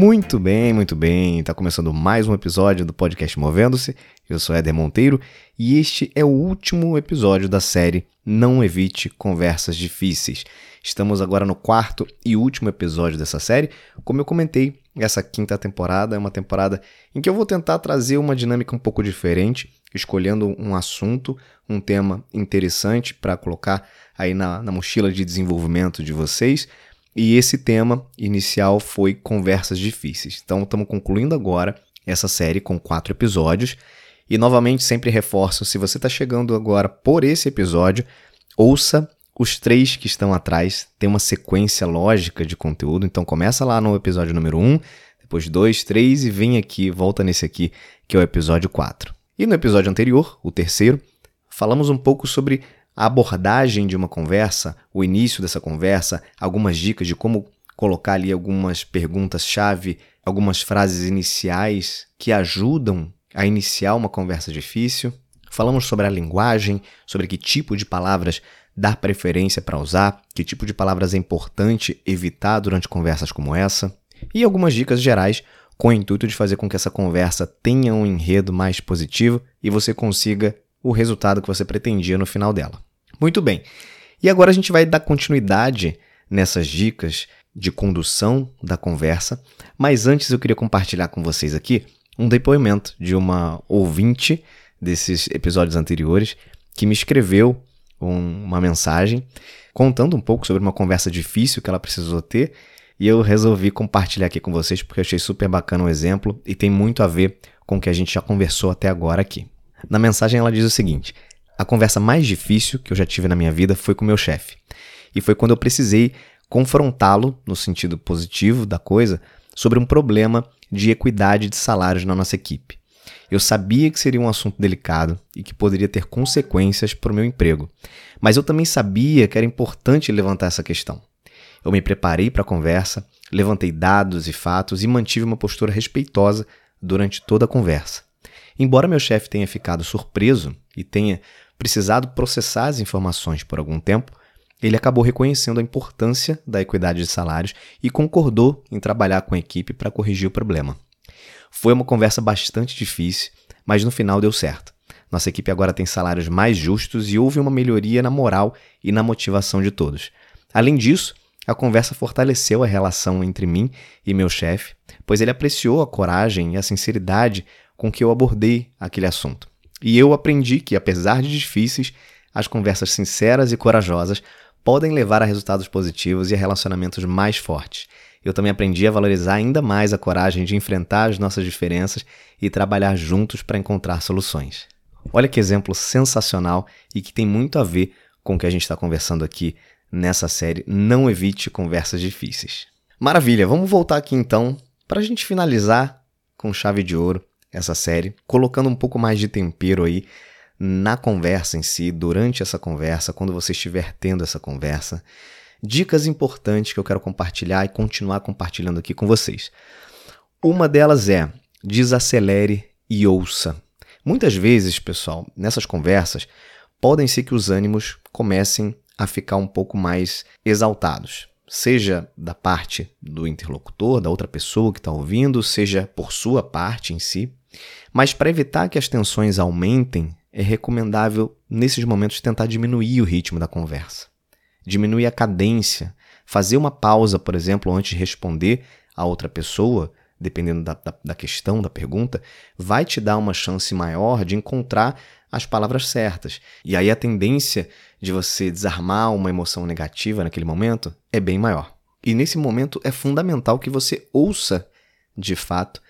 Muito bem, muito bem. Está começando mais um episódio do podcast Movendo-se. Eu sou Éder Monteiro e este é o último episódio da série Não Evite Conversas Difíceis. Estamos agora no quarto e último episódio dessa série. Como eu comentei, essa quinta temporada é uma temporada em que eu vou tentar trazer uma dinâmica um pouco diferente, escolhendo um assunto, um tema interessante para colocar aí na, na mochila de desenvolvimento de vocês e esse tema inicial foi Conversas Difíceis. Então estamos concluindo agora essa série com quatro episódios. E novamente sempre reforço, se você está chegando agora por esse episódio, ouça os três que estão atrás. Tem uma sequência lógica de conteúdo. Então começa lá no episódio número 1, um, depois 2, 3 e vem aqui, volta nesse aqui, que é o episódio 4. E no episódio anterior, o terceiro, falamos um pouco sobre a abordagem de uma conversa, o início dessa conversa, algumas dicas de como colocar ali algumas perguntas-chave, algumas frases iniciais que ajudam a iniciar uma conversa difícil. Falamos sobre a linguagem, sobre que tipo de palavras dar preferência para usar, que tipo de palavras é importante evitar durante conversas como essa, e algumas dicas gerais com o intuito de fazer com que essa conversa tenha um enredo mais positivo e você consiga o resultado que você pretendia no final dela. Muito bem. E agora a gente vai dar continuidade nessas dicas de condução da conversa, mas antes eu queria compartilhar com vocês aqui um depoimento de uma ouvinte desses episódios anteriores que me escreveu um, uma mensagem contando um pouco sobre uma conversa difícil que ela precisou ter e eu resolvi compartilhar aqui com vocês porque achei super bacana o exemplo e tem muito a ver com o que a gente já conversou até agora aqui. Na mensagem ela diz o seguinte: A conversa mais difícil que eu já tive na minha vida foi com meu chefe. E foi quando eu precisei confrontá-lo, no sentido positivo da coisa, sobre um problema de equidade de salários na nossa equipe. Eu sabia que seria um assunto delicado e que poderia ter consequências para o meu emprego, mas eu também sabia que era importante levantar essa questão. Eu me preparei para a conversa, levantei dados e fatos e mantive uma postura respeitosa durante toda a conversa. Embora meu chefe tenha ficado surpreso e tenha precisado processar as informações por algum tempo, ele acabou reconhecendo a importância da equidade de salários e concordou em trabalhar com a equipe para corrigir o problema. Foi uma conversa bastante difícil, mas no final deu certo. Nossa equipe agora tem salários mais justos e houve uma melhoria na moral e na motivação de todos. Além disso, a conversa fortaleceu a relação entre mim e meu chefe, pois ele apreciou a coragem e a sinceridade com que eu abordei aquele assunto. E eu aprendi que, apesar de difíceis, as conversas sinceras e corajosas podem levar a resultados positivos e a relacionamentos mais fortes. Eu também aprendi a valorizar ainda mais a coragem de enfrentar as nossas diferenças e trabalhar juntos para encontrar soluções. Olha que exemplo sensacional e que tem muito a ver com o que a gente está conversando aqui nessa série Não Evite Conversas Difíceis. Maravilha, vamos voltar aqui então para a gente finalizar com chave de ouro essa série, colocando um pouco mais de tempero aí na conversa em si, durante essa conversa, quando você estiver tendo essa conversa. Dicas importantes que eu quero compartilhar e continuar compartilhando aqui com vocês. Uma delas é desacelere e ouça. Muitas vezes, pessoal, nessas conversas, podem ser que os ânimos comecem a ficar um pouco mais exaltados seja da parte do interlocutor, da outra pessoa que está ouvindo, seja por sua parte em si. Mas para evitar que as tensões aumentem, é recomendável, nesses momentos, tentar diminuir o ritmo da conversa, diminuir a cadência, fazer uma pausa, por exemplo, antes de responder a outra pessoa, dependendo da, da, da questão, da pergunta, vai te dar uma chance maior de encontrar as palavras certas. E aí a tendência de você desarmar uma emoção negativa naquele momento é bem maior. E nesse momento é fundamental que você ouça de fato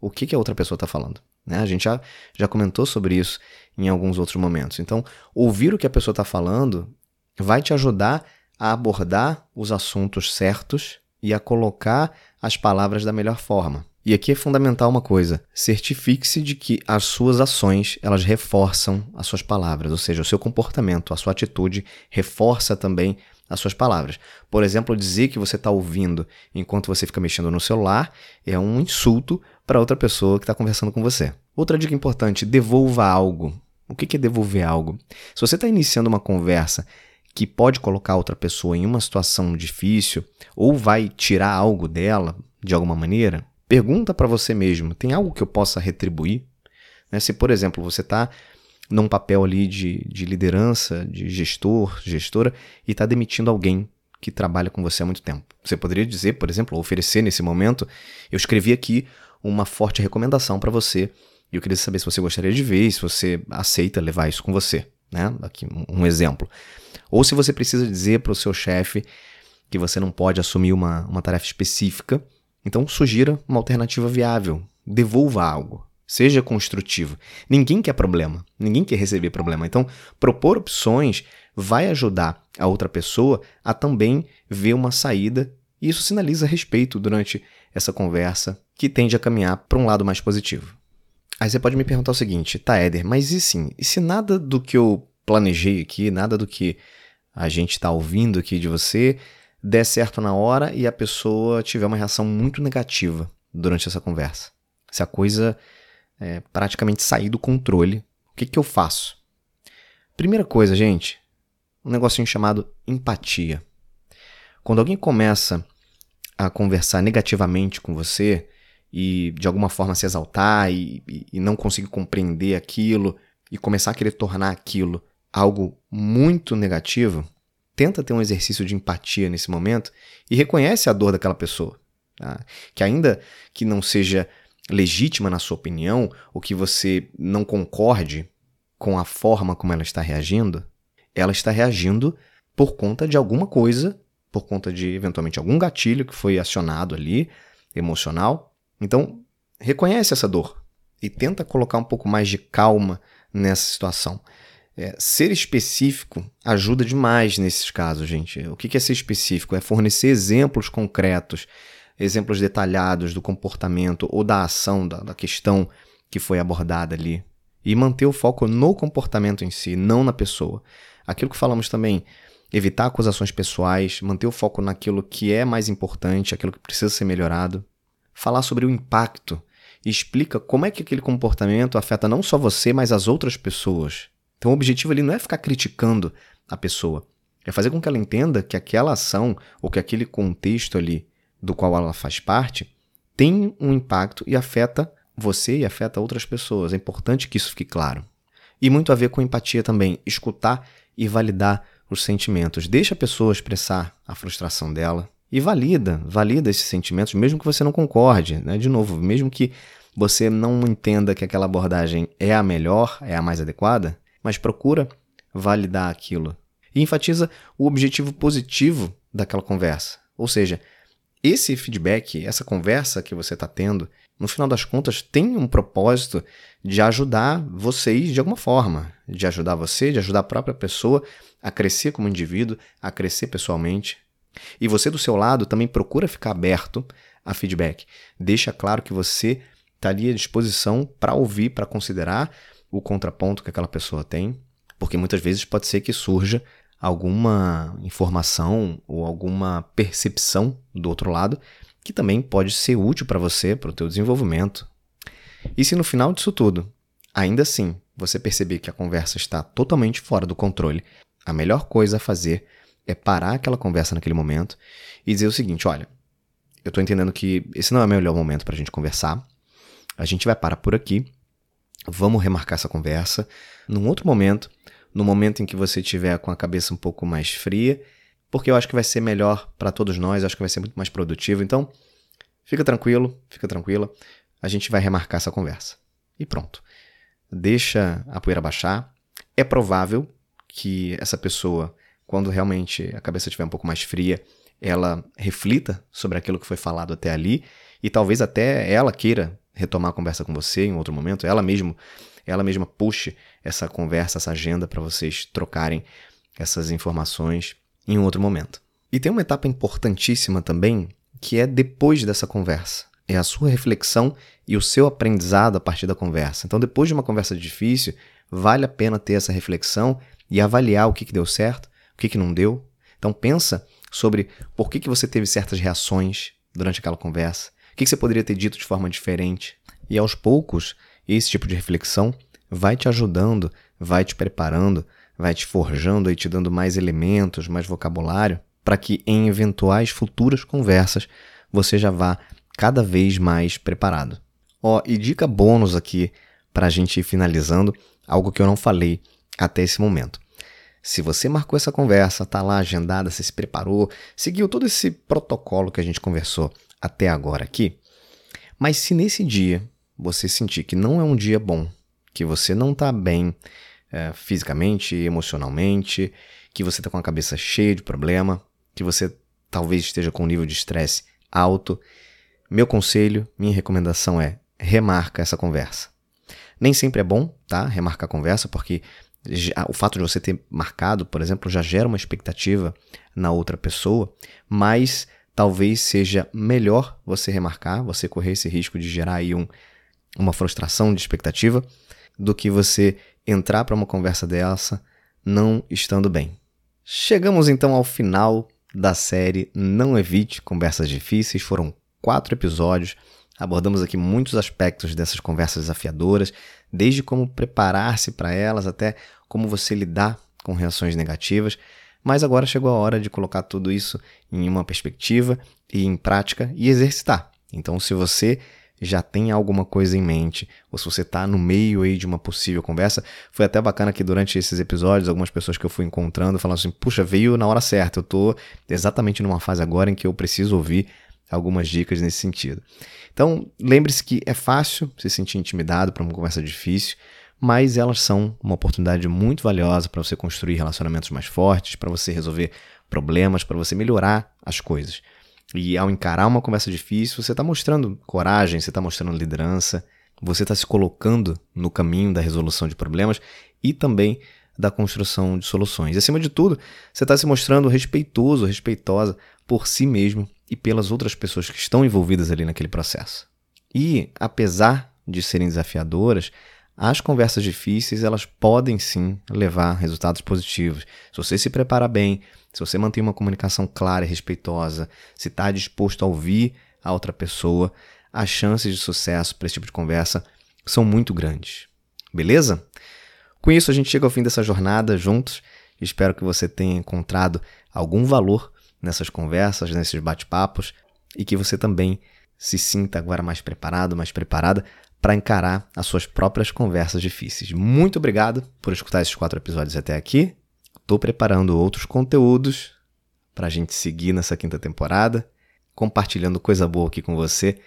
o que, que a outra pessoa está falando. Né? A gente já, já comentou sobre isso em alguns outros momentos. Então, ouvir o que a pessoa está falando vai te ajudar a abordar os assuntos certos e a colocar as palavras da melhor forma. E aqui é fundamental uma coisa: certifique-se de que as suas ações elas reforçam as suas palavras, ou seja, o seu comportamento, a sua atitude reforça também as suas palavras. Por exemplo, dizer que você está ouvindo enquanto você fica mexendo no celular é um insulto para outra pessoa que está conversando com você. Outra dica importante: devolva algo. O que é devolver algo? Se você está iniciando uma conversa que pode colocar outra pessoa em uma situação difícil ou vai tirar algo dela de alguma maneira, Pergunta para você mesmo: tem algo que eu possa retribuir? Né? Se, por exemplo, você está num papel ali de, de liderança, de gestor, gestora, e está demitindo alguém que trabalha com você há muito tempo. Você poderia dizer, por exemplo, oferecer nesse momento, eu escrevi aqui uma forte recomendação para você, e eu queria saber se você gostaria de ver, se você aceita levar isso com você. Né? Aqui um exemplo. Ou se você precisa dizer para o seu chefe que você não pode assumir uma, uma tarefa específica, então sugira uma alternativa viável. Devolva algo. Seja construtivo. Ninguém quer problema. Ninguém quer receber problema. Então, propor opções vai ajudar a outra pessoa a também ver uma saída, e isso sinaliza respeito durante essa conversa, que tende a caminhar para um lado mais positivo. Aí você pode me perguntar o seguinte, tá, Éder, mas e sim, e se nada do que eu planejei aqui, nada do que a gente está ouvindo aqui de você der certo na hora e a pessoa tiver uma reação muito negativa durante essa conversa? Se a coisa é, praticamente sair do controle, o que, que eu faço? Primeira coisa, gente, um negocinho chamado empatia. Quando alguém começa a conversar negativamente com você e de alguma forma se exaltar e, e, e não conseguir compreender aquilo e começar a querer tornar aquilo algo muito negativo, tenta ter um exercício de empatia nesse momento e reconhece a dor daquela pessoa. Tá? Que ainda que não seja legítima na sua opinião, ou que você não concorde com a forma como ela está reagindo, ela está reagindo por conta de alguma coisa, por conta de eventualmente algum gatilho que foi acionado ali, emocional. Então, reconhece essa dor e tenta colocar um pouco mais de calma nessa situação. É, ser específico ajuda demais nesses casos, gente. O que é ser específico? É fornecer exemplos concretos exemplos detalhados do comportamento ou da ação, da, da questão que foi abordada ali. E manter o foco no comportamento em si, não na pessoa. Aquilo que falamos também, evitar acusações pessoais, manter o foco naquilo que é mais importante, aquilo que precisa ser melhorado. Falar sobre o impacto e explica como é que aquele comportamento afeta não só você, mas as outras pessoas. Então o objetivo ali não é ficar criticando a pessoa, é fazer com que ela entenda que aquela ação ou que aquele contexto ali do qual ela faz parte tem um impacto e afeta você e afeta outras pessoas. É importante que isso fique claro. E muito a ver com empatia também, escutar e validar os sentimentos. Deixa a pessoa expressar a frustração dela e valida, valida esses sentimentos, mesmo que você não concorde. Né? De novo, mesmo que você não entenda que aquela abordagem é a melhor, é a mais adequada, mas procura validar aquilo. E enfatiza o objetivo positivo daquela conversa. Ou seja, esse feedback, essa conversa que você está tendo, no final das contas, tem um propósito de ajudar vocês de alguma forma, de ajudar você, de ajudar a própria pessoa a crescer como indivíduo, a crescer pessoalmente. E você, do seu lado, também procura ficar aberto a feedback. Deixa claro que você está à disposição para ouvir, para considerar o contraponto que aquela pessoa tem, porque muitas vezes pode ser que surja alguma informação ou alguma percepção do outro lado que também pode ser útil para você, para o teu desenvolvimento. E se no final disso tudo, ainda assim, você perceber que a conversa está totalmente fora do controle, a melhor coisa a fazer é parar aquela conversa naquele momento e dizer o seguinte: olha, eu estou entendendo que esse não é o melhor momento para a gente conversar, a gente vai parar por aqui, vamos remarcar essa conversa num outro momento no momento em que você estiver com a cabeça um pouco mais fria, porque eu acho que vai ser melhor para todos nós, acho que vai ser muito mais produtivo. Então, fica tranquilo, fica tranquila, a gente vai remarcar essa conversa. E pronto. Deixa a poeira baixar. É provável que essa pessoa, quando realmente a cabeça estiver um pouco mais fria, ela reflita sobre aquilo que foi falado até ali e talvez até ela queira retomar a conversa com você em outro momento, ela mesmo ela mesma puxe essa conversa, essa agenda para vocês trocarem essas informações em outro momento. E tem uma etapa importantíssima também, que é depois dessa conversa. É a sua reflexão e o seu aprendizado a partir da conversa. Então, depois de uma conversa difícil, vale a pena ter essa reflexão e avaliar o que, que deu certo, o que, que não deu. Então, pensa sobre por que, que você teve certas reações durante aquela conversa, o que, que você poderia ter dito de forma diferente. E aos poucos, esse tipo de reflexão vai te ajudando, vai te preparando, vai te forjando e te dando mais elementos, mais vocabulário, para que em eventuais futuras conversas você já vá cada vez mais preparado. Ó, e dica bônus aqui para a gente ir finalizando, algo que eu não falei até esse momento. Se você marcou essa conversa, tá lá agendada, você se preparou, seguiu todo esse protocolo que a gente conversou até agora aqui, mas se nesse dia você sentir que não é um dia bom, que você não está bem é, fisicamente, emocionalmente, que você está com a cabeça cheia de problema, que você talvez esteja com um nível de estresse alto, meu conselho, minha recomendação é remarca essa conversa. Nem sempre é bom, tá? Remarcar a conversa, porque o fato de você ter marcado, por exemplo, já gera uma expectativa na outra pessoa, mas talvez seja melhor você remarcar, você correr esse risco de gerar aí um, uma frustração de expectativa, do que você entrar para uma conversa dessa não estando bem. Chegamos então ao final da série Não Evite Conversas Difíceis. Foram quatro episódios. Abordamos aqui muitos aspectos dessas conversas desafiadoras, desde como preparar-se para elas até como você lidar com reações negativas. Mas agora chegou a hora de colocar tudo isso em uma perspectiva e em prática e exercitar. Então, se você já tem alguma coisa em mente, ou se você está no meio aí de uma possível conversa. Foi até bacana que durante esses episódios, algumas pessoas que eu fui encontrando falaram assim: puxa, veio na hora certa, eu estou exatamente numa fase agora em que eu preciso ouvir algumas dicas nesse sentido. Então, lembre-se que é fácil se sentir intimidado para uma conversa difícil, mas elas são uma oportunidade muito valiosa para você construir relacionamentos mais fortes, para você resolver problemas, para você melhorar as coisas. E ao encarar uma conversa difícil, você está mostrando coragem, você está mostrando liderança, você está se colocando no caminho da resolução de problemas e também da construção de soluções. E, acima de tudo, você está se mostrando respeitoso, respeitosa por si mesmo e pelas outras pessoas que estão envolvidas ali naquele processo. E, apesar de serem desafiadoras, as conversas difíceis elas podem sim levar resultados positivos. Se você se prepara bem, se você mantém uma comunicação clara e respeitosa, se está disposto a ouvir a outra pessoa, as chances de sucesso para esse tipo de conversa são muito grandes. Beleza? Com isso, a gente chega ao fim dessa jornada juntos. Espero que você tenha encontrado algum valor nessas conversas, nesses bate-papos e que você também se sinta agora mais preparado, mais preparada para encarar as suas próprias conversas difíceis. Muito obrigado por escutar esses quatro episódios até aqui. Estou preparando outros conteúdos para a gente seguir nessa quinta temporada, compartilhando coisa boa aqui com você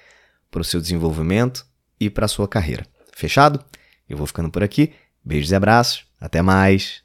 para o seu desenvolvimento e para a sua carreira. Fechado? Eu vou ficando por aqui. Beijos e abraços. Até mais.